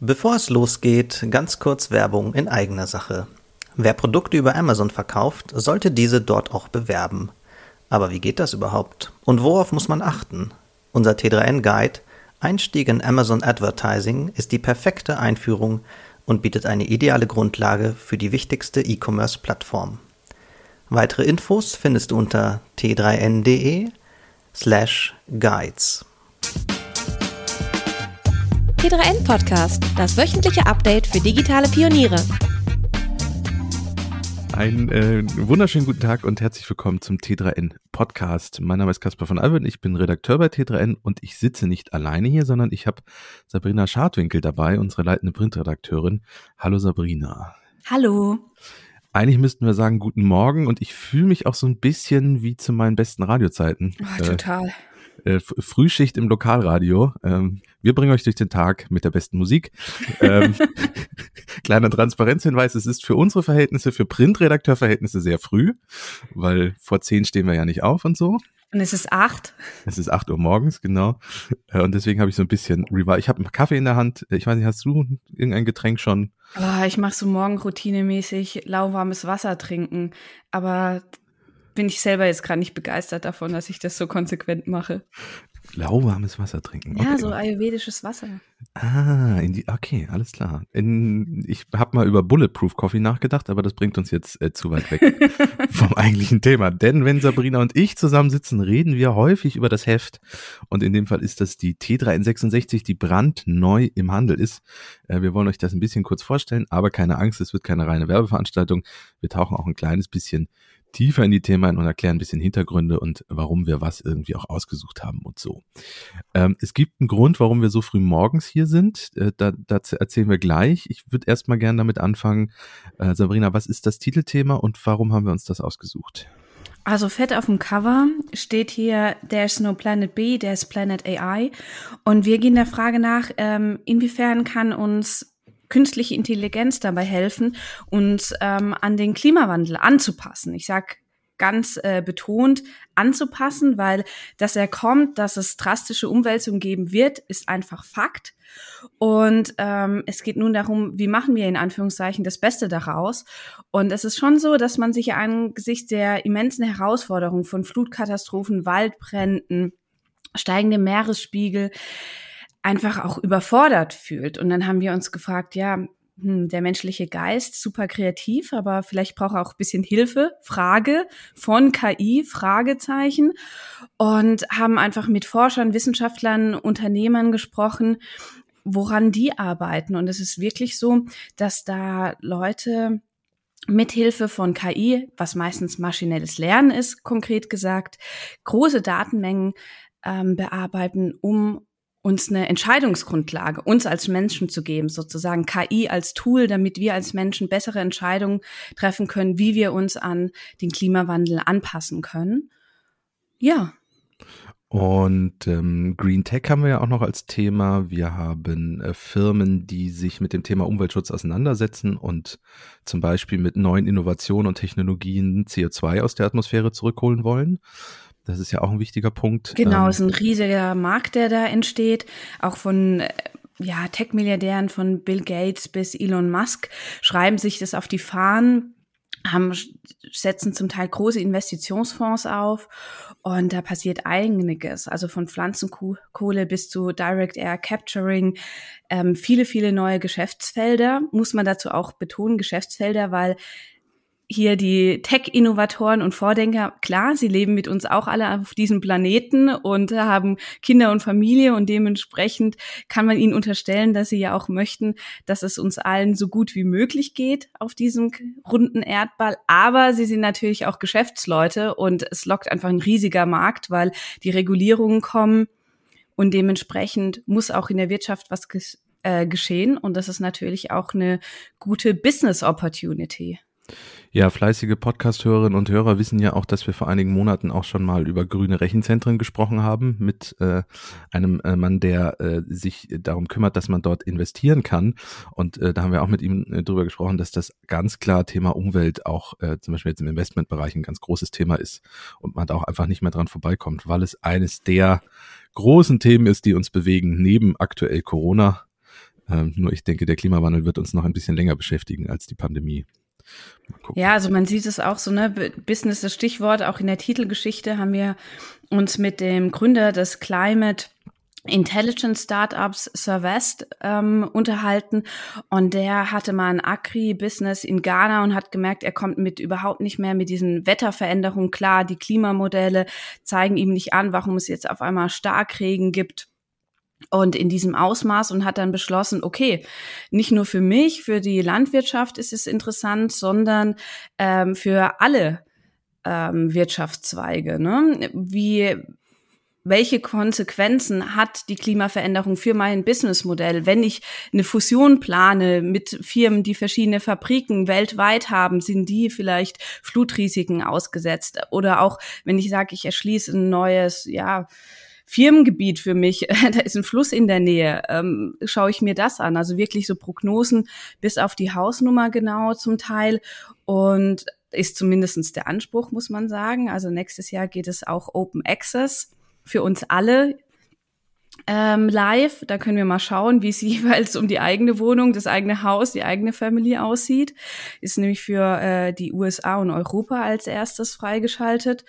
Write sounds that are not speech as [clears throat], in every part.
Bevor es losgeht, ganz kurz Werbung in eigener Sache. Wer Produkte über Amazon verkauft, sollte diese dort auch bewerben. Aber wie geht das überhaupt? Und worauf muss man achten? Unser T3N Guide Einstieg in Amazon Advertising ist die perfekte Einführung und bietet eine ideale Grundlage für die wichtigste E-Commerce-Plattform. Weitere Infos findest du unter t3n.de slash guides. T3N Podcast, das wöchentliche Update für digitale Pioniere. Einen äh, wunderschönen guten Tag und herzlich willkommen zum T3N Podcast. Mein Name ist Caspar von Albert, ich bin Redakteur bei T3N und ich sitze nicht alleine hier, sondern ich habe Sabrina Schadwinkel dabei, unsere leitende Printredakteurin. Hallo Sabrina. Hallo. Eigentlich müssten wir sagen guten Morgen und ich fühle mich auch so ein bisschen wie zu meinen besten Radiozeiten. Oh, total. Äh, äh, Frühschicht im Lokalradio. Ähm, wir bringen euch durch den Tag mit der besten Musik. Ähm, [laughs] kleiner Transparenzhinweis, es ist für unsere Verhältnisse, für Printredakteurverhältnisse sehr früh, weil vor zehn stehen wir ja nicht auf und so. Und es ist acht. Es ist acht Uhr morgens, genau. Äh, und deswegen habe ich so ein bisschen Revive. Ich habe einen Kaffee in der Hand. Ich weiß nicht, hast du irgendein Getränk schon? Oh, ich mache so morgen routinemäßig lauwarmes Wasser trinken. Aber bin ich selber jetzt gerade nicht begeistert davon, dass ich das so konsequent mache. Lauwarmes Wasser trinken. Okay. Ja, so ayurvedisches Wasser. Ah, in die, okay, alles klar. In, ich habe mal über Bulletproof Coffee nachgedacht, aber das bringt uns jetzt äh, zu weit weg [laughs] vom eigentlichen Thema. Denn wenn Sabrina und ich zusammensitzen, reden wir häufig über das Heft. Und in dem Fall ist das die T3N66, die brandneu im Handel ist. Äh, wir wollen euch das ein bisschen kurz vorstellen, aber keine Angst, es wird keine reine Werbeveranstaltung. Wir tauchen auch ein kleines bisschen tiefer in die Themen ein und erklären ein bisschen Hintergründe und warum wir was irgendwie auch ausgesucht haben und so. Ähm, es gibt einen Grund, warum wir so früh morgens hier sind. Äh, da, dazu erzählen wir gleich. Ich würde erstmal gerne damit anfangen. Äh, Sabrina, was ist das Titelthema und warum haben wir uns das ausgesucht? Also fett auf dem Cover steht hier There's no Planet B, there's Planet AI. Und wir gehen der Frage nach, ähm, inwiefern kann uns künstliche Intelligenz dabei helfen, uns ähm, an den Klimawandel anzupassen. Ich sage ganz äh, betont anzupassen, weil dass er kommt, dass es drastische Umwälzungen geben wird, ist einfach Fakt. Und ähm, es geht nun darum, wie machen wir in Anführungszeichen das Beste daraus. Und es ist schon so, dass man sich angesichts der immensen Herausforderungen von Flutkatastrophen, Waldbränden, steigendem Meeresspiegel, einfach auch überfordert fühlt. Und dann haben wir uns gefragt, ja, hm, der menschliche Geist, super kreativ, aber vielleicht braucht er auch ein bisschen Hilfe, Frage von KI, Fragezeichen. Und haben einfach mit Forschern, Wissenschaftlern, Unternehmern gesprochen, woran die arbeiten. Und es ist wirklich so, dass da Leute mithilfe von KI, was meistens maschinelles Lernen ist, konkret gesagt, große Datenmengen ähm, bearbeiten, um uns eine Entscheidungsgrundlage, uns als Menschen zu geben, sozusagen KI als Tool, damit wir als Menschen bessere Entscheidungen treffen können, wie wir uns an den Klimawandel anpassen können. Ja. Und ähm, Green Tech haben wir ja auch noch als Thema. Wir haben äh, Firmen, die sich mit dem Thema Umweltschutz auseinandersetzen und zum Beispiel mit neuen Innovationen und Technologien CO2 aus der Atmosphäre zurückholen wollen. Das ist ja auch ein wichtiger Punkt. Genau, ähm, es ist ein riesiger Markt, der da entsteht, auch von äh, ja, Tech-Milliardären von Bill Gates bis Elon Musk schreiben sich das auf die Fahnen, haben, setzen zum Teil große Investitionsfonds auf und da passiert einiges, also von Pflanzenkohle bis zu Direct Air Capturing, ähm, viele, viele neue Geschäftsfelder, muss man dazu auch betonen, Geschäftsfelder, weil hier die Tech-Innovatoren und Vordenker, klar, sie leben mit uns auch alle auf diesem Planeten und haben Kinder und Familie und dementsprechend kann man ihnen unterstellen, dass sie ja auch möchten, dass es uns allen so gut wie möglich geht auf diesem runden Erdball. Aber sie sind natürlich auch Geschäftsleute und es lockt einfach ein riesiger Markt, weil die Regulierungen kommen und dementsprechend muss auch in der Wirtschaft was äh, geschehen und das ist natürlich auch eine gute Business Opportunity. Ja, fleißige Podcast-Hörerinnen und Hörer wissen ja auch, dass wir vor einigen Monaten auch schon mal über grüne Rechenzentren gesprochen haben mit äh, einem äh, Mann, der äh, sich darum kümmert, dass man dort investieren kann. Und äh, da haben wir auch mit ihm äh, drüber gesprochen, dass das ganz klar Thema Umwelt auch äh, zum Beispiel jetzt im Investmentbereich ein ganz großes Thema ist und man da auch einfach nicht mehr dran vorbeikommt, weil es eines der großen Themen ist, die uns bewegen, neben aktuell Corona Ähm, nur ich denke, der Klimawandel wird uns noch ein bisschen länger beschäftigen als die Pandemie. Ja, also man sieht es auch so, ne, Business, das Stichwort, auch in der Titelgeschichte haben wir uns mit dem Gründer des Climate Intelligence Startups Servest ähm, unterhalten. Und der hatte mal ein Agri-Business in Ghana und hat gemerkt, er kommt mit überhaupt nicht mehr mit diesen Wetterveränderungen klar. Die Klimamodelle zeigen ihm nicht an, warum es jetzt auf einmal Starkregen gibt und in diesem Ausmaß und hat dann beschlossen, okay, nicht nur für mich, für die Landwirtschaft ist es interessant, sondern ähm, für alle ähm, Wirtschaftszweige. Ne? Wie welche Konsequenzen hat die Klimaveränderung für mein Businessmodell, wenn ich eine Fusion plane mit Firmen, die verschiedene Fabriken weltweit haben, sind die vielleicht Flutrisiken ausgesetzt oder auch wenn ich sage, ich erschließe ein neues, ja, Firmengebiet für mich, [laughs] da ist ein Fluss in der Nähe, ähm, schaue ich mir das an. Also wirklich so Prognosen bis auf die Hausnummer genau zum Teil und ist zumindestens der Anspruch, muss man sagen. Also nächstes Jahr geht es auch Open Access für uns alle ähm, live. Da können wir mal schauen, wie es [laughs] jeweils um die eigene Wohnung, das eigene Haus, die eigene Family aussieht. Ist nämlich für äh, die USA und Europa als erstes freigeschaltet.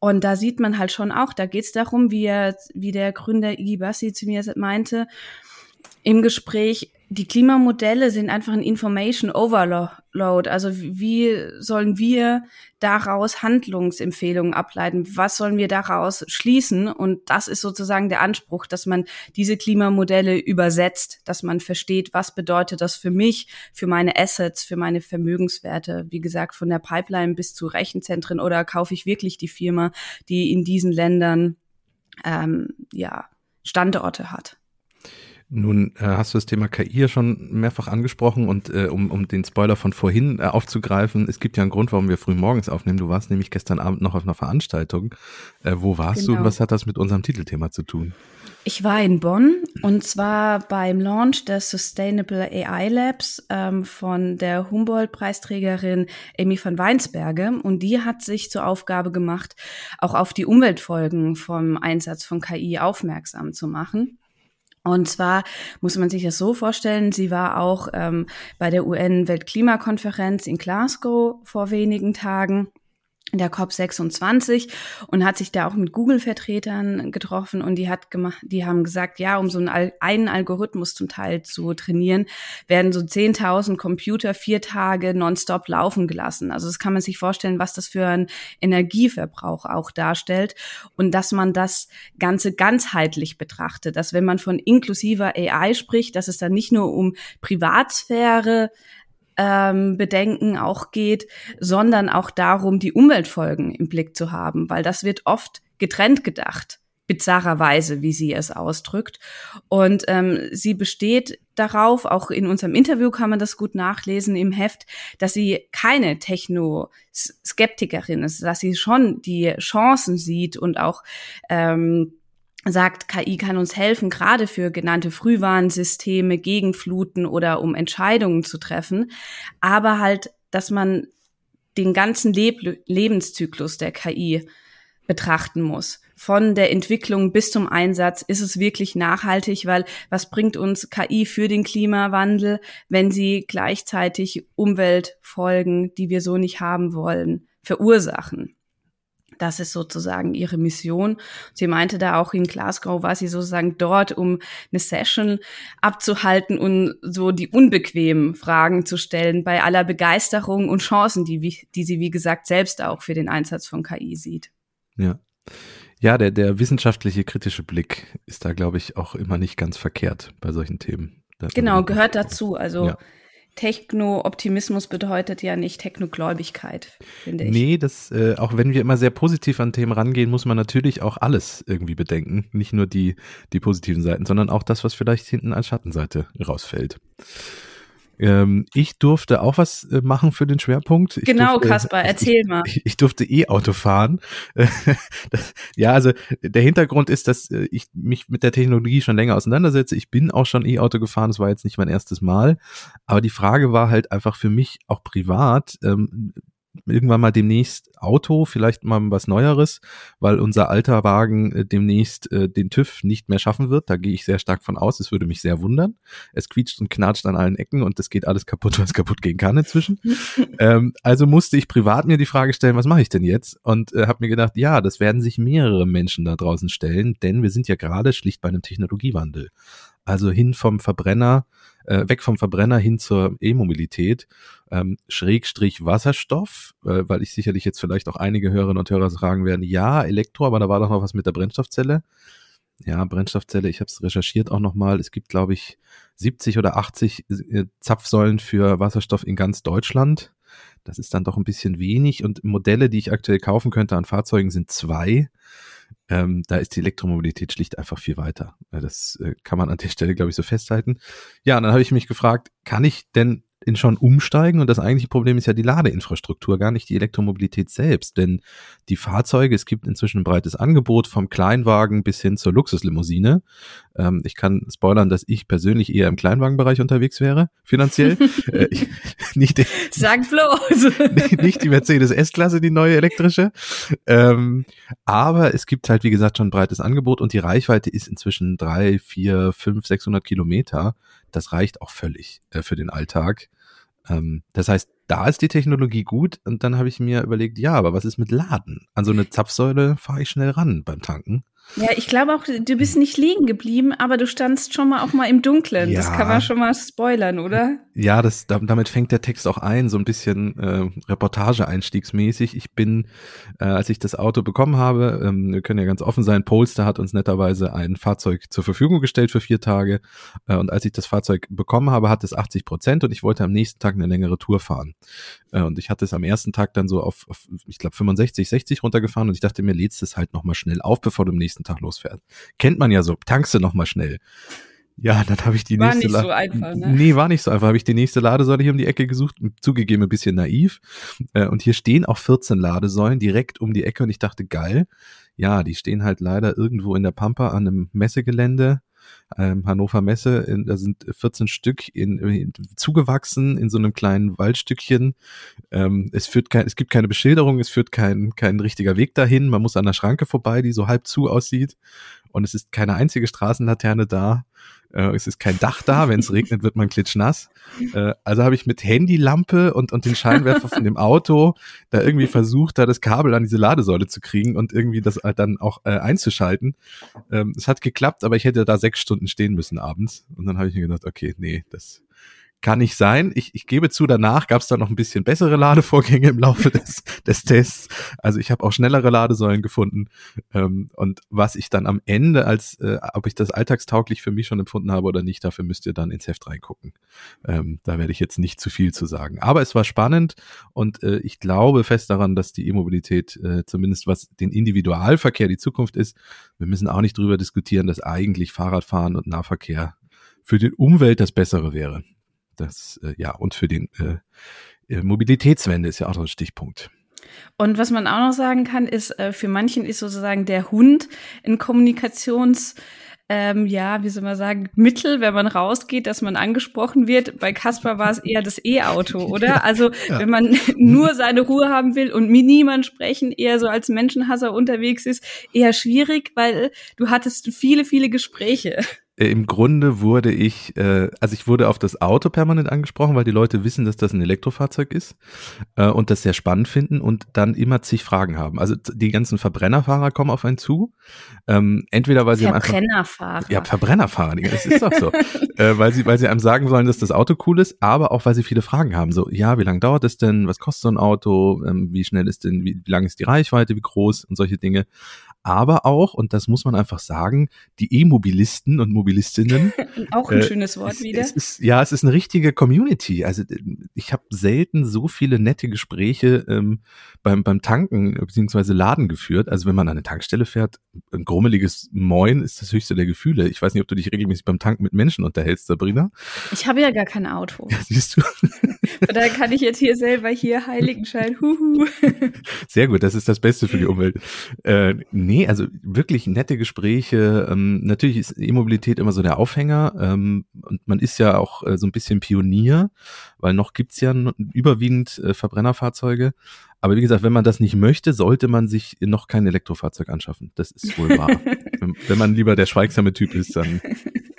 Und da sieht man halt schon auch, da geht es darum, wie, er, wie der Gründer Iggy Bassi zu mir meinte, im Gespräch, die Klimamodelle sind einfach ein Information Overload. Also wie sollen wir daraus Handlungsempfehlungen ableiten? Was sollen wir daraus schließen? Und das ist sozusagen der Anspruch, dass man diese Klimamodelle übersetzt, dass man versteht, was bedeutet das für mich, für meine Assets, für meine Vermögenswerte. Wie gesagt, von der Pipeline bis zu Rechenzentren oder kaufe ich wirklich die Firma, die in diesen Ländern ähm, ja Standorte hat. Nun äh, hast du das Thema KI ja schon mehrfach angesprochen und äh, um, um den Spoiler von vorhin äh, aufzugreifen, es gibt ja einen Grund, warum wir früh morgens aufnehmen. Du warst nämlich gestern Abend noch auf einer Veranstaltung. Äh, wo warst genau. du und genau. was hat das mit unserem Titelthema zu tun? Ich war in Bonn und zwar beim Launch des Sustainable AI Labs ähm, von der Humboldt-Preisträgerin Amy van Weinsberge. Und die hat sich zur Aufgabe gemacht, auch auf die Umweltfolgen vom Einsatz von KI aufmerksam zu machen. Und zwar muss man sich das so vorstellen, sie war auch ähm, bei der UN-Weltklimakonferenz in Glasgow vor wenigen Tagen der COP26 und hat sich da auch mit Google-Vertretern getroffen und die hat gemacht, die haben gesagt, ja, um so einen, einen Algorithmus zum Teil zu trainieren, werden so 10.000 Computer vier Tage nonstop laufen gelassen. Also das kann man sich vorstellen, was das für ein Energieverbrauch auch darstellt und dass man das Ganze ganzheitlich betrachtet, dass wenn man von inklusiver AI spricht, dass es dann nicht nur um Privatsphäre ähm, Bedenken auch geht, sondern auch darum, die Umweltfolgen im Blick zu haben, weil das wird oft getrennt gedacht bizarrerweise, wie sie es ausdrückt. Und ähm, sie besteht darauf, auch in unserem Interview kann man das gut nachlesen im Heft, dass sie keine Techno-Skeptikerin ist, dass sie schon die Chancen sieht und auch ähm, sagt, KI kann uns helfen, gerade für genannte Frühwarnsysteme, Gegenfluten oder um Entscheidungen zu treffen, aber halt, dass man den ganzen Leb Lebenszyklus der KI betrachten muss. Von der Entwicklung bis zum Einsatz ist es wirklich nachhaltig, weil was bringt uns KI für den Klimawandel, wenn sie gleichzeitig Umweltfolgen, die wir so nicht haben wollen, verursachen? Das ist sozusagen ihre Mission. Sie meinte da auch in Glasgow war sie sozusagen dort, um eine Session abzuhalten und so die unbequemen Fragen zu stellen bei aller Begeisterung und Chancen, die, die sie, wie gesagt, selbst auch für den Einsatz von KI sieht. Ja. Ja, der, der wissenschaftliche kritische Blick ist da, glaube ich, auch immer nicht ganz verkehrt bei solchen Themen. Genau, gehört dazu. Also ja. Techno-Optimismus bedeutet ja nicht Technogläubigkeit, finde ich. Nee, das, äh, auch wenn wir immer sehr positiv an Themen rangehen, muss man natürlich auch alles irgendwie bedenken. Nicht nur die, die positiven Seiten, sondern auch das, was vielleicht hinten als Schattenseite rausfällt. Ähm, ich durfte auch was äh, machen für den Schwerpunkt. Ich genau, Kaspar, erzähl mal. Ich, ich durfte E-Auto fahren. [laughs] das, ja, also der Hintergrund ist, dass äh, ich mich mit der Technologie schon länger auseinandersetze. Ich bin auch schon E-Auto gefahren, das war jetzt nicht mein erstes Mal. Aber die Frage war halt einfach für mich auch privat, ähm, irgendwann mal demnächst Auto, vielleicht mal was Neueres, weil unser alter Wagen äh, demnächst äh, den TÜV nicht mehr schaffen wird. Da gehe ich sehr stark von aus. Es würde mich sehr wundern. Es quietscht und knatscht an allen Ecken und das geht alles kaputt, [laughs] was kaputt gehen kann inzwischen. [laughs] ähm, also musste ich privat mir die Frage stellen, was mache ich denn jetzt? Und äh, habe mir gedacht, ja, das werden sich mehrere Menschen da draußen stellen, denn wir sind ja gerade schlicht bei einem Technologiewandel. Also hin vom Verbrenner, äh, weg vom Verbrenner hin zur E-Mobilität, ähm, Schrägstrich Wasserstoff, äh, weil ich sicherlich jetzt vielleicht auch einige Hörerinnen und Hörer sagen werden, ja, Elektro, aber da war doch noch was mit der Brennstoffzelle. Ja, Brennstoffzelle, ich habe es recherchiert auch nochmal. Es gibt, glaube ich, 70 oder 80 äh, Zapfsäulen für Wasserstoff in ganz Deutschland. Das ist dann doch ein bisschen wenig und Modelle, die ich aktuell kaufen könnte an Fahrzeugen, sind zwei. Ähm, da ist die Elektromobilität schlicht einfach viel weiter. Das äh, kann man an der Stelle, glaube ich, so festhalten. Ja, und dann habe ich mich gefragt, kann ich denn in schon umsteigen. Und das eigentliche Problem ist ja die Ladeinfrastruktur, gar nicht die Elektromobilität selbst. Denn die Fahrzeuge, es gibt inzwischen ein breites Angebot vom Kleinwagen bis hin zur Luxuslimousine. Ähm, ich kann spoilern, dass ich persönlich eher im Kleinwagenbereich unterwegs wäre, finanziell. [laughs] äh, ich, [laughs] nicht, Sag bloß. nicht, [laughs] nicht die Mercedes S-Klasse, die neue elektrische. Ähm, aber es gibt halt, wie gesagt, schon ein breites Angebot und die Reichweite ist inzwischen drei, vier, fünf, 600 Kilometer. Das reicht auch völlig äh, für den Alltag. Ähm, das heißt, da ist die Technologie gut und dann habe ich mir überlegt, ja, aber was ist mit Laden? An so eine Zapfsäule fahre ich schnell ran beim Tanken. Ja, ich glaube auch, du bist nicht liegen geblieben, aber du standst schon mal auch mal im Dunkeln. Ja. Das kann man schon mal spoilern, oder? Ja, das, damit fängt der Text auch ein, so ein bisschen äh, Reportage-einstiegsmäßig. Ich bin, äh, als ich das Auto bekommen habe, ähm, wir können ja ganz offen sein, Polster hat uns netterweise ein Fahrzeug zur Verfügung gestellt für vier Tage. Äh, und als ich das Fahrzeug bekommen habe, hat es 80 Prozent und ich wollte am nächsten Tag eine längere Tour fahren. Äh, und ich hatte es am ersten Tag dann so auf, auf ich glaube, 65, 60 runtergefahren und ich dachte mir, lädst es halt nochmal schnell auf, bevor du am nächsten Tag losfährst. Kennt man ja so, tankst du nochmal schnell. Ja, dann habe ich die war nächste. War nicht so einfach, ne? Nee, war nicht so einfach. Habe ich die nächste Ladesäule hier um die Ecke gesucht, zugegeben ein bisschen naiv. Äh, und hier stehen auch 14 Ladesäulen direkt um die Ecke und ich dachte, geil. Ja, die stehen halt leider irgendwo in der Pampa an einem Messegelände ähm, Hannover Messe, da sind 14 Stück in, in, zugewachsen in so einem kleinen Waldstückchen. Ähm, es führt kein, es gibt keine Beschilderung, es führt kein, kein richtiger Weg dahin. Man muss an der Schranke vorbei, die so halb zu aussieht. Und es ist keine einzige Straßenlaterne da. Äh, es ist kein Dach da. Wenn es [laughs] regnet, wird man klitschnass. Äh, also habe ich mit Handylampe und, und den Scheinwerfer von dem Auto da irgendwie versucht, da das Kabel an diese Ladesäule zu kriegen und irgendwie das halt dann auch äh, einzuschalten. Ähm, es hat geklappt, aber ich hätte da sechs Stunden stehen müssen abends. Und dann habe ich mir gedacht, okay, nee, das kann nicht sein. Ich, ich gebe zu, danach gab es dann noch ein bisschen bessere Ladevorgänge im Laufe des, des Tests. Also ich habe auch schnellere Ladesäulen gefunden. Ähm, und was ich dann am Ende als, äh, ob ich das alltagstauglich für mich schon empfunden habe oder nicht, dafür müsst ihr dann ins Heft reingucken. Ähm, da werde ich jetzt nicht zu viel zu sagen. Aber es war spannend und äh, ich glaube fest daran, dass die E-Mobilität, äh, zumindest was den Individualverkehr die Zukunft ist, wir müssen auch nicht drüber diskutieren, dass eigentlich Fahrradfahren und Nahverkehr für die Umwelt das Bessere wäre. Das, äh, ja, und für den äh, äh, Mobilitätswende ist ja auch noch ein Stichpunkt. Und was man auch noch sagen kann, ist, äh, für manchen ist sozusagen der Hund ein Kommunikations- ähm, ja, wie soll man sagen, Mittel, wenn man rausgeht, dass man angesprochen wird. Bei Caspar war es eher das E-Auto, [laughs] oder? Also ja. wenn man [laughs] nur seine Ruhe haben will und mit niemand sprechen, eher so als Menschenhasser unterwegs ist, eher schwierig, weil du hattest viele, viele Gespräche. Äh, im Grunde wurde ich, äh, also ich wurde auf das Auto permanent angesprochen, weil die Leute wissen, dass das ein Elektrofahrzeug ist äh, und das sehr spannend finden und dann immer zig Fragen haben. Also die ganzen Verbrennerfahrer kommen auf einen zu. Ähm, entweder weil sie Verbrennerfahrer. ja, Verbrennerfahrer, das ist doch so. [laughs] äh, weil sie, weil sie einem sagen sollen, dass das Auto cool ist, aber auch weil sie viele Fragen haben. So, ja, wie lange dauert es denn? Was kostet so ein Auto? Ähm, wie schnell ist denn, wie, wie lang ist die Reichweite? Wie groß? Und solche Dinge aber auch, und das muss man einfach sagen, die E-Mobilisten und Mobilistinnen. [laughs] auch ein äh, schönes Wort es, wieder. Es ist, ja, es ist eine richtige Community. Also ich habe selten so viele nette Gespräche ähm, beim, beim Tanken bzw. Laden geführt. Also wenn man an eine Tankstelle fährt, ein grummeliges Moin ist das höchste der Gefühle. Ich weiß nicht, ob du dich regelmäßig beim Tanken mit Menschen unterhältst, Sabrina. Ich habe ja gar kein Auto. Ja, [laughs] siehst du. da kann ich jetzt hier selber hier Heiligenschein. Huhu. [laughs] Sehr gut, das ist das Beste für die Umwelt. Äh, Nee, also wirklich nette Gespräche. Ähm, natürlich ist E-Mobilität immer so der Aufhänger ähm, und man ist ja auch äh, so ein bisschen Pionier, weil noch gibt's ja überwiegend äh, Verbrennerfahrzeuge. Aber wie gesagt, wenn man das nicht möchte, sollte man sich noch kein Elektrofahrzeug anschaffen. Das ist wohl wahr. [laughs] wenn, wenn man lieber der schweigsame Typ ist, dann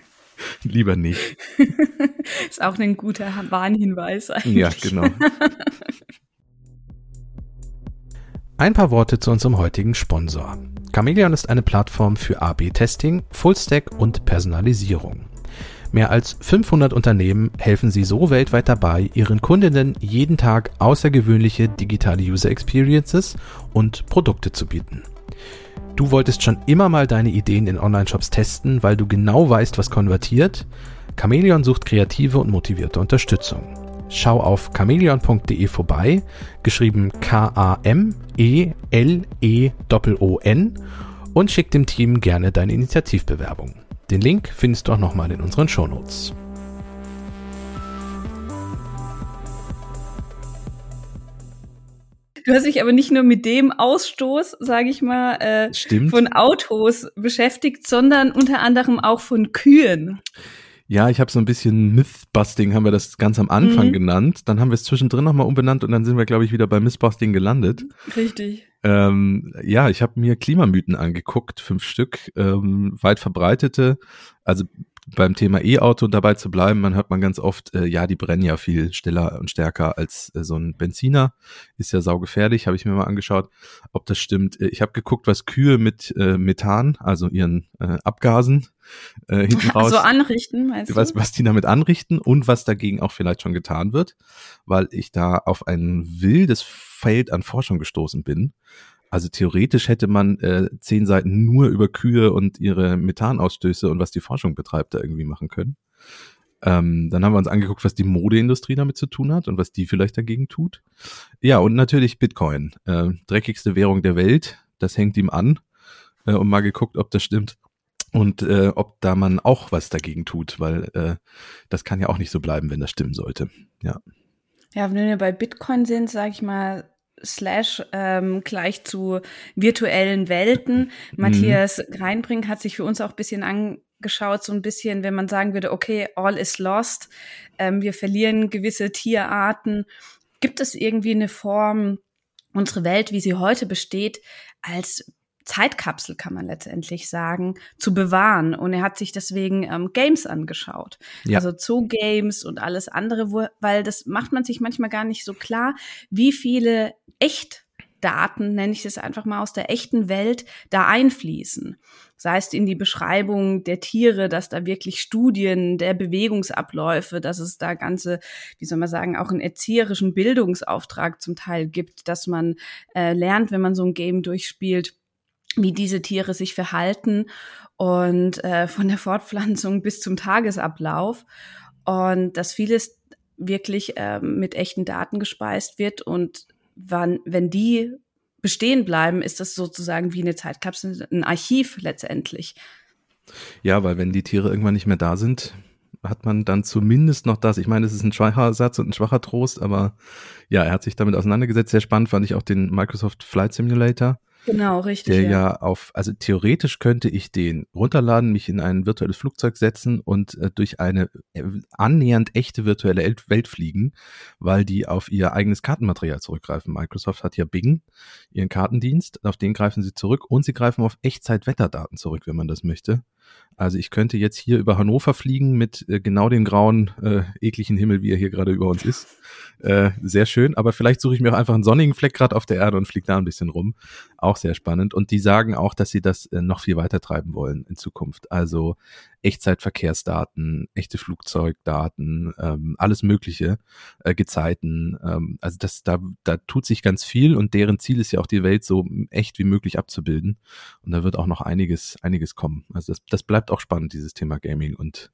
[laughs] lieber nicht. [laughs] ist auch ein guter Warnhinweis eigentlich. Ja, genau. Ein paar Worte zu unserem heutigen Sponsor. Chameleon ist eine Plattform für AB-Testing, Fullstack und Personalisierung. Mehr als 500 Unternehmen helfen sie so weltweit dabei, ihren Kundinnen jeden Tag außergewöhnliche digitale User Experiences und Produkte zu bieten. Du wolltest schon immer mal deine Ideen in Online-Shops testen, weil du genau weißt, was konvertiert? Chameleon sucht kreative und motivierte Unterstützung. Schau auf chameleon.de vorbei, geschrieben K-A-M-E-L-E-O-N und schick dem Team gerne deine Initiativbewerbung. Den Link findest du auch nochmal in unseren Shownotes. Du hast dich aber nicht nur mit dem Ausstoß, sage ich mal, äh, von Autos beschäftigt, sondern unter anderem auch von Kühen. Ja, ich habe so ein bisschen Mythbusting, haben wir das ganz am Anfang mhm. genannt. Dann haben wir es zwischendrin nochmal umbenannt und dann sind wir, glaube ich, wieder bei Mythbusting gelandet. Richtig. Ähm, ja, ich habe mir Klimamythen angeguckt, fünf Stück, ähm, weit verbreitete. Also beim Thema E-Auto dabei zu bleiben, man hört man ganz oft, äh, ja, die brennen ja viel schneller und stärker als äh, so ein Benziner. Ist ja saugefährlich, habe ich mir mal angeschaut, ob das stimmt. Äh, ich habe geguckt, was Kühe mit äh, Methan, also ihren äh, Abgasen, äh, hinten [laughs] raus. So anrichten, meinst du? Was, was die damit anrichten und was dagegen auch vielleicht schon getan wird, weil ich da auf ein wildes Feld an Forschung gestoßen bin. Also theoretisch hätte man äh, zehn Seiten nur über Kühe und ihre Methanausstöße und was die Forschung betreibt da irgendwie machen können. Ähm, dann haben wir uns angeguckt, was die Modeindustrie damit zu tun hat und was die vielleicht dagegen tut. Ja, und natürlich Bitcoin. Äh, dreckigste Währung der Welt. Das hängt ihm an. Äh, und mal geguckt, ob das stimmt. Und äh, ob da man auch was dagegen tut, weil äh, das kann ja auch nicht so bleiben, wenn das stimmen sollte. Ja. Ja, wenn wir bei Bitcoin sind, sage ich mal, slash ähm, gleich zu virtuellen Welten. Mhm. Matthias Reinbrink hat sich für uns auch ein bisschen angeschaut, so ein bisschen, wenn man sagen würde, okay, all is lost, ähm, wir verlieren gewisse Tierarten. Gibt es irgendwie eine Form, unsere Welt, wie sie heute besteht, als Zeitkapsel, kann man letztendlich sagen, zu bewahren. Und er hat sich deswegen ähm, Games angeschaut. Ja. Also Zoo-Games und alles andere, wo, weil das macht man sich manchmal gar nicht so klar, wie viele Echtdaten, nenne ich das einfach mal aus der echten Welt, da einfließen. Sei es in die Beschreibung der Tiere, dass da wirklich Studien der Bewegungsabläufe, dass es da ganze, wie soll man sagen, auch einen erzieherischen Bildungsauftrag zum Teil gibt, dass man äh, lernt, wenn man so ein Game durchspielt, wie diese Tiere sich verhalten und äh, von der Fortpflanzung bis zum Tagesablauf und dass vieles wirklich äh, mit echten Daten gespeist wird und wann, wenn die bestehen bleiben, ist das sozusagen wie eine Zeitkapsel, ein Archiv letztendlich. Ja, weil wenn die Tiere irgendwann nicht mehr da sind, hat man dann zumindest noch das. Ich meine, es ist ein schwacher Satz und ein schwacher Trost, aber ja, er hat sich damit auseinandergesetzt. Sehr spannend fand ich auch den Microsoft Flight Simulator Genau, richtig. Der ja. ja. auf, also theoretisch könnte ich den runterladen, mich in ein virtuelles Flugzeug setzen und äh, durch eine äh, annähernd echte virtuelle Welt fliegen, weil die auf ihr eigenes Kartenmaterial zurückgreifen. Microsoft hat ja Bing, ihren Kartendienst, auf den greifen sie zurück und sie greifen auf Echtzeit-Wetterdaten zurück, wenn man das möchte. Also ich könnte jetzt hier über Hannover fliegen mit äh, genau dem grauen, äh, ekligen Himmel, wie er hier gerade über uns ist. Äh, sehr schön, aber vielleicht suche ich mir auch einfach einen sonnigen Fleck gerade auf der Erde und fliege da ein bisschen rum. Auch sehr spannend. Und die sagen auch, dass sie das äh, noch viel weiter treiben wollen in Zukunft. Also Echtzeitverkehrsdaten, echte Flugzeugdaten, ähm, alles Mögliche, äh, Gezeiten. Ähm, also das, da, da tut sich ganz viel und deren Ziel ist ja auch die Welt so echt wie möglich abzubilden. Und da wird auch noch einiges, einiges kommen. Also das, das bleibt auch spannend, dieses Thema Gaming und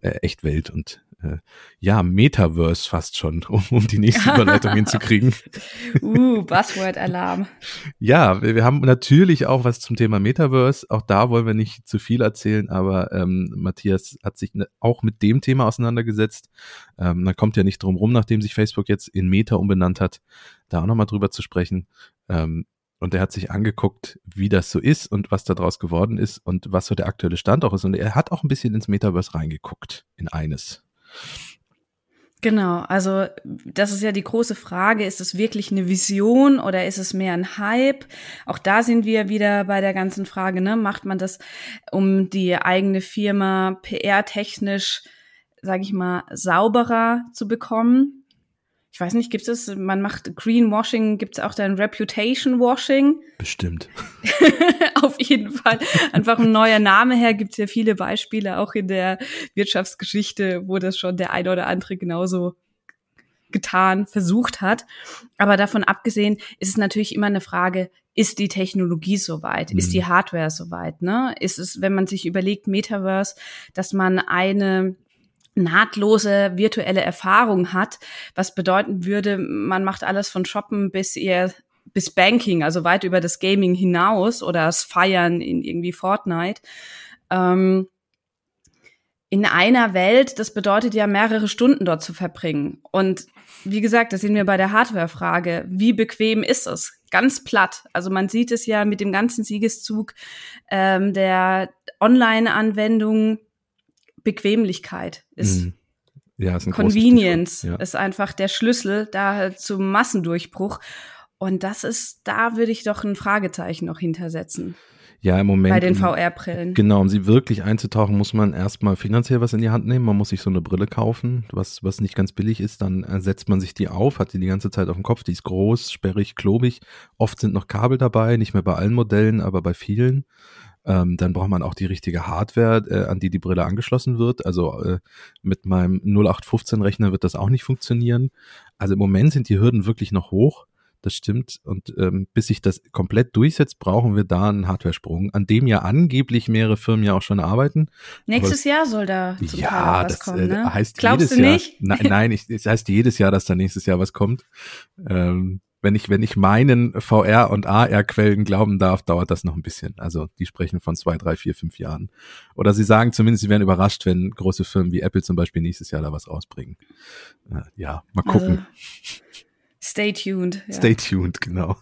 äh, Echtwelt und äh, ja, Metaverse fast schon, [laughs] um, um die nächste Überleitung [laughs] hinzukriegen. Uh, Buzzword-Alarm. [laughs] ja, wir, wir, haben natürlich auch was zum Thema Metaverse. Auch da wollen wir nicht zu viel erzählen, aber ähm, Matthias hat sich ne, auch mit dem Thema auseinandergesetzt. Ähm, man kommt ja nicht drum rum, nachdem sich Facebook jetzt in Meta umbenannt hat, da auch nochmal drüber zu sprechen. Ähm, Und er hat sich angeguckt, wie das so ist und was daraus geworden ist und was so der aktuelle Stand auch ist. Und er hat auch ein bisschen ins Metaverse reingeguckt, in eines. Genau, also das ist ja die große Frage, ist es wirklich eine Vision oder ist es mehr ein Hype? Auch da sind wir wieder bei der ganzen Frage, ne? Macht man das, um die eigene Firma PR-technisch, sage ich mal, sauberer zu bekommen? Ich weiß nicht, gibt es, man macht Greenwashing, gibt es auch dann Reputation Washing? Bestimmt. [laughs] Auf jeden Fall. Einfach ein neuer Name her, gibt es ja viele Beispiele, auch in der Wirtschaftsgeschichte, wo das schon der eine oder andere genauso getan, versucht hat. Aber davon abgesehen ist es natürlich immer eine Frage, ist die Technologie soweit? Mhm. Ist die mhm. Hardware soweit? Ne? Ist es, wenn man sich überlegt, Metaverse, dass man eine nahtlose virtuelle Erfahrung hat, was bedeuten würde, man macht alles von Shoppen bis ihr bis Banking, also weit über das Gaming hinaus oder das Feiern in irgendwie Fortnite. Ähm, in einer Welt, das bedeutet ja mehrere Stunden dort zu verbringen. Und wie gesagt, da sind wir bei der Hardware-Frage. Wie bequem ist es? Ganz platt. Also man sieht es ja mit dem ganzen Siegeszug ähm, der Online-Anwendungen Bequemlichkeit ist. Mhm. Ja, ist ein Convenience ja. ist einfach der Schlüssel da zum Massendurchbruch. Und das ist, da würde ich doch ein Fragezeichen noch hintersetzen. Ja, im Moment. Bei den VR-Brillen. Genau, um sie wirklich einzutauchen, muss man erstmal finanziell was in die Hand nehmen. Man muss sich so eine Brille kaufen, was, was nicht ganz billig ist. Dann setzt man sich die auf, hat die die ganze Zeit auf dem Kopf. Die ist groß, sperrig, klobig. Oft sind noch Kabel dabei, nicht mehr bei allen Modellen, aber bei vielen. Ähm, dann braucht man auch die richtige Hardware, äh, an die die Brille angeschlossen wird. Also äh, mit meinem 0815-Rechner wird das auch nicht funktionieren. Also im Moment sind die Hürden wirklich noch hoch. Das stimmt. Und ähm, bis sich das komplett durchsetzt, brauchen wir da einen Hardware-Sprung, an dem ja angeblich mehrere Firmen ja auch schon. arbeiten. Nächstes Jahr soll da zum ja, was das kommen, äh, ne? heißt Glaubst jedes du nicht? Jahr. Nein, nein, ich, das heißt jedes Jahr, dass da nächstes Jahr was kommt. Ähm, wenn ich, wenn ich meinen VR- und AR-Quellen glauben darf, dauert das noch ein bisschen. Also die sprechen von zwei, drei, vier, fünf Jahren. Oder sie sagen zumindest, sie werden überrascht, wenn große Firmen wie Apple zum Beispiel nächstes Jahr da was rausbringen. Äh, ja, mal gucken. Also, stay tuned. Ja. Stay tuned, genau.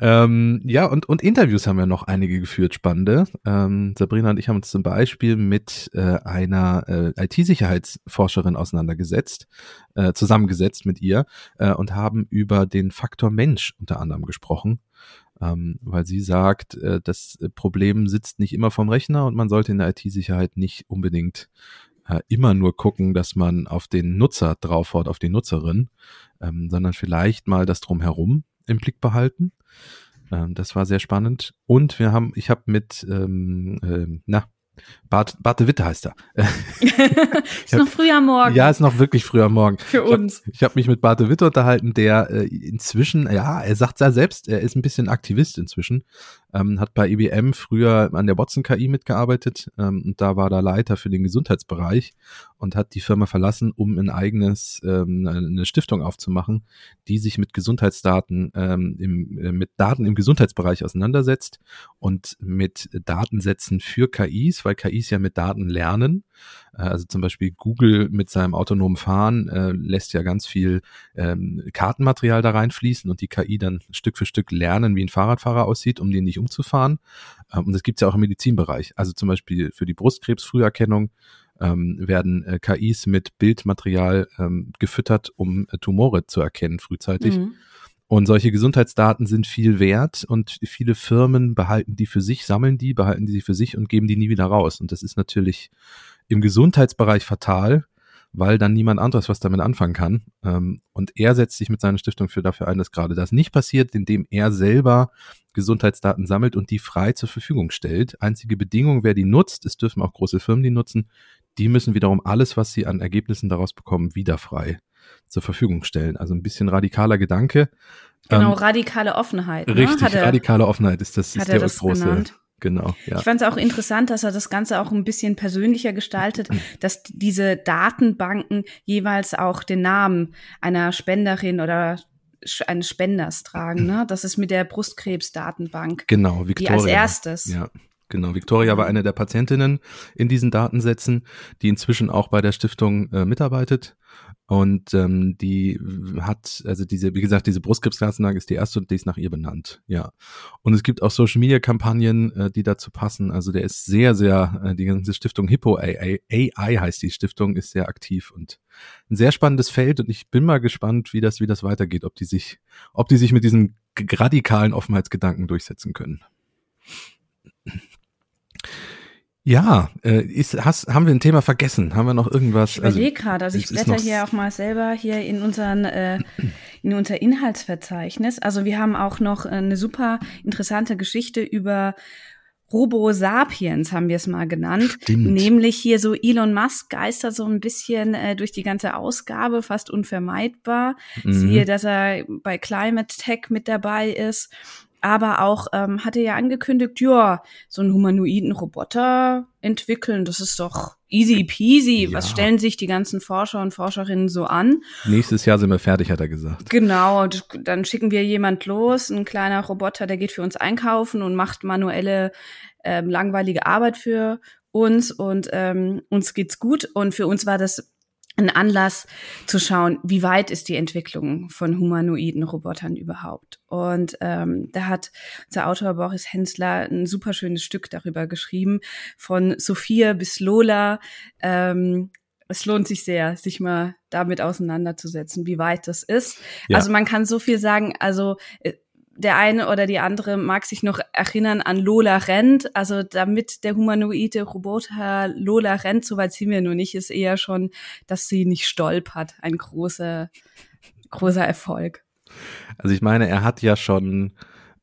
Ähm, ja, und, und Interviews haben wir noch einige geführt, spannende. Ähm, Sabrina und ich haben uns zum Beispiel mit äh, einer äh, IT-Sicherheitsforscherin auseinandergesetzt, äh, zusammengesetzt mit ihr äh, und haben über den Faktor Mensch unter anderem gesprochen. Ähm, weil sie sagt, äh, das Problem sitzt nicht immer vom Rechner und man sollte in der IT-Sicherheit nicht unbedingt äh, immer nur gucken, dass man auf den Nutzer draufhaut, auf die Nutzerin, ähm, sondern vielleicht mal das drumherum im Blick behalten. Ähm, das war sehr spannend. Und wir haben, ich habe mit, ähm, äh, na, Bart, de Witte heißt er. [laughs] [laughs] ist noch früh am Morgen. Ja, ist noch wirklich früh am Morgen. Für uns. Ich habe hab mich mit Bart de Witte unterhalten, der äh, inzwischen, ja, er sagt ja selbst, er ist ein bisschen Aktivist inzwischen ähm, hat bei IBM früher an der Watson KI mitgearbeitet ähm, und da war da Leiter für den Gesundheitsbereich und hat die Firma verlassen, um ein eigenes, ähm, eine Stiftung aufzumachen, die sich mit Gesundheitsdaten, ähm, im, äh, mit Daten im Gesundheitsbereich auseinandersetzt und mit Datensätzen für KIs, weil KIs ja mit Daten lernen. Äh, also zum Beispiel Google mit seinem autonomen Fahren äh, lässt ja ganz viel ähm, Kartenmaterial da reinfließen und die KI dann Stück für Stück lernen, wie ein Fahrradfahrer aussieht, um den nicht umzufahren. Ähm, und das gibt es ja auch im Medizinbereich. Also zum Beispiel für die Brustkrebsfrüherkennung ähm, werden äh, KIs mit Bildmaterial ähm, gefüttert, um äh, Tumore zu erkennen frühzeitig. Mhm. Und solche Gesundheitsdaten sind viel wert und viele Firmen behalten die für sich, sammeln die, behalten die für sich und geben die nie wieder raus. Und das ist natürlich im Gesundheitsbereich fatal, weil dann niemand anderes was damit anfangen kann. Ähm, und er setzt sich mit seiner Stiftung für dafür ein, dass gerade das nicht passiert, indem er selber Gesundheitsdaten sammelt und die frei zur Verfügung stellt. Einzige Bedingung, wer die nutzt, es dürfen auch große Firmen die nutzen, die müssen wiederum alles, was sie an Ergebnissen daraus bekommen, wieder frei zur Verfügung stellen. Also ein bisschen radikaler Gedanke. Genau, ähm, radikale Offenheit. Ne? Richtig, radikale Offenheit ist das, ist der das große, genannt? Genau, ja. Ich fand es auch interessant, dass er das Ganze auch ein bisschen persönlicher gestaltet, [clears throat] dass diese Datenbanken jeweils auch den Namen einer Spenderin oder eines Spenders tragen. [clears throat] Ne? Das ist mit der Brustkrebsdatenbank. Genau, Victoria. Die als erstes. Ja. Genau, Victoria war eine der Patientinnen in diesen Datensätzen, die inzwischen auch bei der Stiftung äh, mitarbeitet. Und ähm, die hat, also diese, wie gesagt, diese Brustkrebskarzinnage ist die erste und die ist nach ihr benannt, ja. Und es gibt auch Social Media Kampagnen, äh, die dazu passen. Also der ist sehr, sehr, äh, die ganze Stiftung Hippo AI, AI heißt die Stiftung, ist sehr aktiv und ein sehr spannendes Feld und ich bin mal gespannt, wie das, wie das weitergeht, ob die sich, ob die sich mit diesem radikalen Offenheitsgedanken durchsetzen können. Ja, äh, ist, hast, haben wir ein Thema vergessen? Haben wir noch irgendwas? Ich überlege also, gerade, also ich blätter hier auch mal selber hier in unseren äh, in unser Inhaltsverzeichnis. Also wir haben auch noch eine super interessante Geschichte über Robo Sapiens haben wir es mal genannt. Stimmt. Nämlich hier so Elon Musk geistert so ein bisschen äh, durch die ganze Ausgabe, fast unvermeidbar. Mhm. Siehe, dass er bei Climate Tech mit dabei ist aber auch ähm, hatte ja angekündigt, ja, so einen humanoiden Roboter entwickeln, das ist doch easy peasy. Ja. Was stellen sich die ganzen Forscher und Forscherinnen so an? Nächstes Jahr sind wir fertig, hat er gesagt. Genau, dann schicken wir jemand los, ein kleiner Roboter, der geht für uns einkaufen und macht manuelle ähm, langweilige Arbeit für uns und ähm, uns geht's gut. Und für uns war das ein Anlass zu schauen, wie weit ist die Entwicklung von humanoiden Robotern überhaupt. Und ähm, da hat unser Autor Boris Hensler ein super schönes Stück darüber geschrieben, von Sophia bis Lola. Ähm, es lohnt sich sehr, sich mal damit auseinanderzusetzen, wie weit das ist. Ja. Also man kann so viel sagen, also äh, der eine oder die andere mag sich noch erinnern an Lola rennt. Also damit der humanoide Roboter Lola rennt, soweit sie mir nur nicht, ist eher schon, dass sie nicht stolpert. Ein großer, großer Erfolg. Also ich meine, er hat ja schon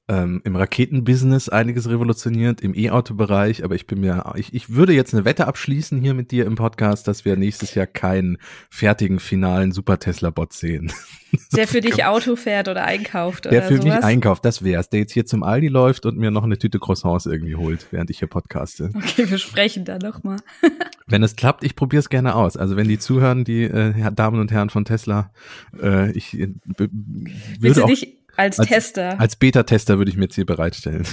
ähm, im Raketenbusiness einiges revolutioniert, im E-Auto-Bereich, aber ich bin mir, ich, ich würde jetzt eine Wette abschließen hier mit dir im Podcast, dass wir nächstes Jahr keinen fertigen finalen Super Tesla-Bot sehen. [laughs] Der für dich Auto fährt oder einkauft Der oder für sowas? mich einkauft, das wär's. Der jetzt hier zum Aldi läuft und mir noch eine Tüte Croissants irgendwie holt, während ich hier podcaste. Okay, wir sprechen da nochmal. [laughs] wenn es klappt, ich probiere es gerne aus. Also wenn die zuhören, die äh, Damen und Herren von Tesla, äh, ich äh, würde auch als, als Tester. Als Beta-Tester würde ich mir jetzt hier bereitstellen.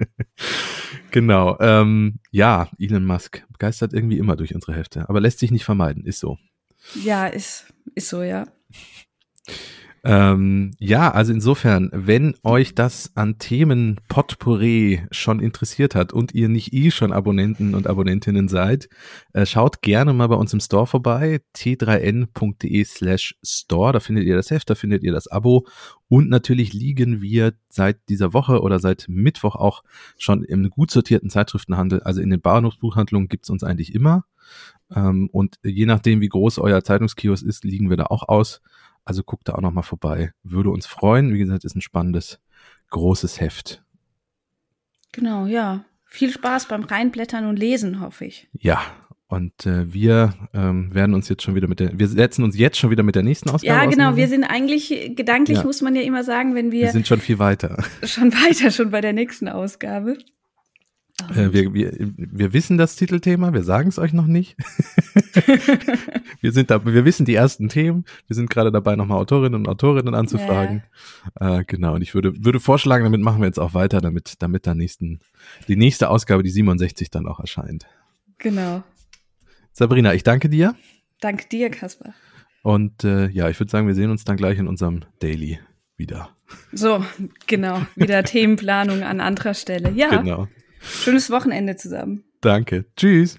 [laughs] genau. Ähm, ja, Elon Musk begeistert irgendwie immer durch unsere Hefte, aber lässt sich nicht vermeiden, ist so. Ja, ist, ist so, ja. Ähm, ja, also insofern, wenn euch das an Themen Potpourri schon interessiert hat und ihr nicht eh schon Abonnenten und Abonnentinnen seid, äh, schaut gerne mal bei uns im Store vorbei, t3n.de slash store, da findet ihr das Heft, da findet ihr das Abo. Und natürlich liegen wir seit dieser Woche oder seit Mittwoch auch schon im gut sortierten Zeitschriftenhandel, also in den Bahnhofsbuchhandlungen gibt's uns eigentlich immer. Ähm, und je nachdem, wie groß euer Zeitungskiosk ist, liegen wir da auch aus. Also guckt da auch nochmal vorbei. Würde uns freuen. Wie gesagt, ist ein spannendes, großes Heft. Genau, ja. Viel Spaß beim Reinblättern und Lesen, hoffe ich. Ja, und äh, wir ähm, werden uns jetzt schon wieder mit der, wir setzen uns jetzt schon wieder mit der nächsten Ausgabe Ja, genau, wir sind eigentlich, gedanklich ja. muss man ja immer sagen, wenn wir. Wir sind schon viel weiter. [laughs] Schon weiter, schon bei der nächsten Ausgabe. Äh, wir, wir, wir wissen das Titelthema, wir sagen es euch noch nicht. [laughs] wir sind da, wir wissen die ersten Themen. Wir sind gerade dabei, nochmal Autorinnen und Autorinnen anzufragen. Ja. Äh, genau. Und ich würde, würde vorschlagen, damit machen wir jetzt auch weiter, damit, damit da nächsten, die nächste Ausgabe, die 67 dann auch erscheint. Genau. Sabrina, ich danke dir. Danke dir, Kasper. Und äh, ja, ich würde sagen, wir sehen uns dann gleich in unserem Daily wieder. So, genau. Wieder Themenplanung an anderer Stelle. Ja. Genau. Schönes Wochenende zusammen. Danke. Tschüss.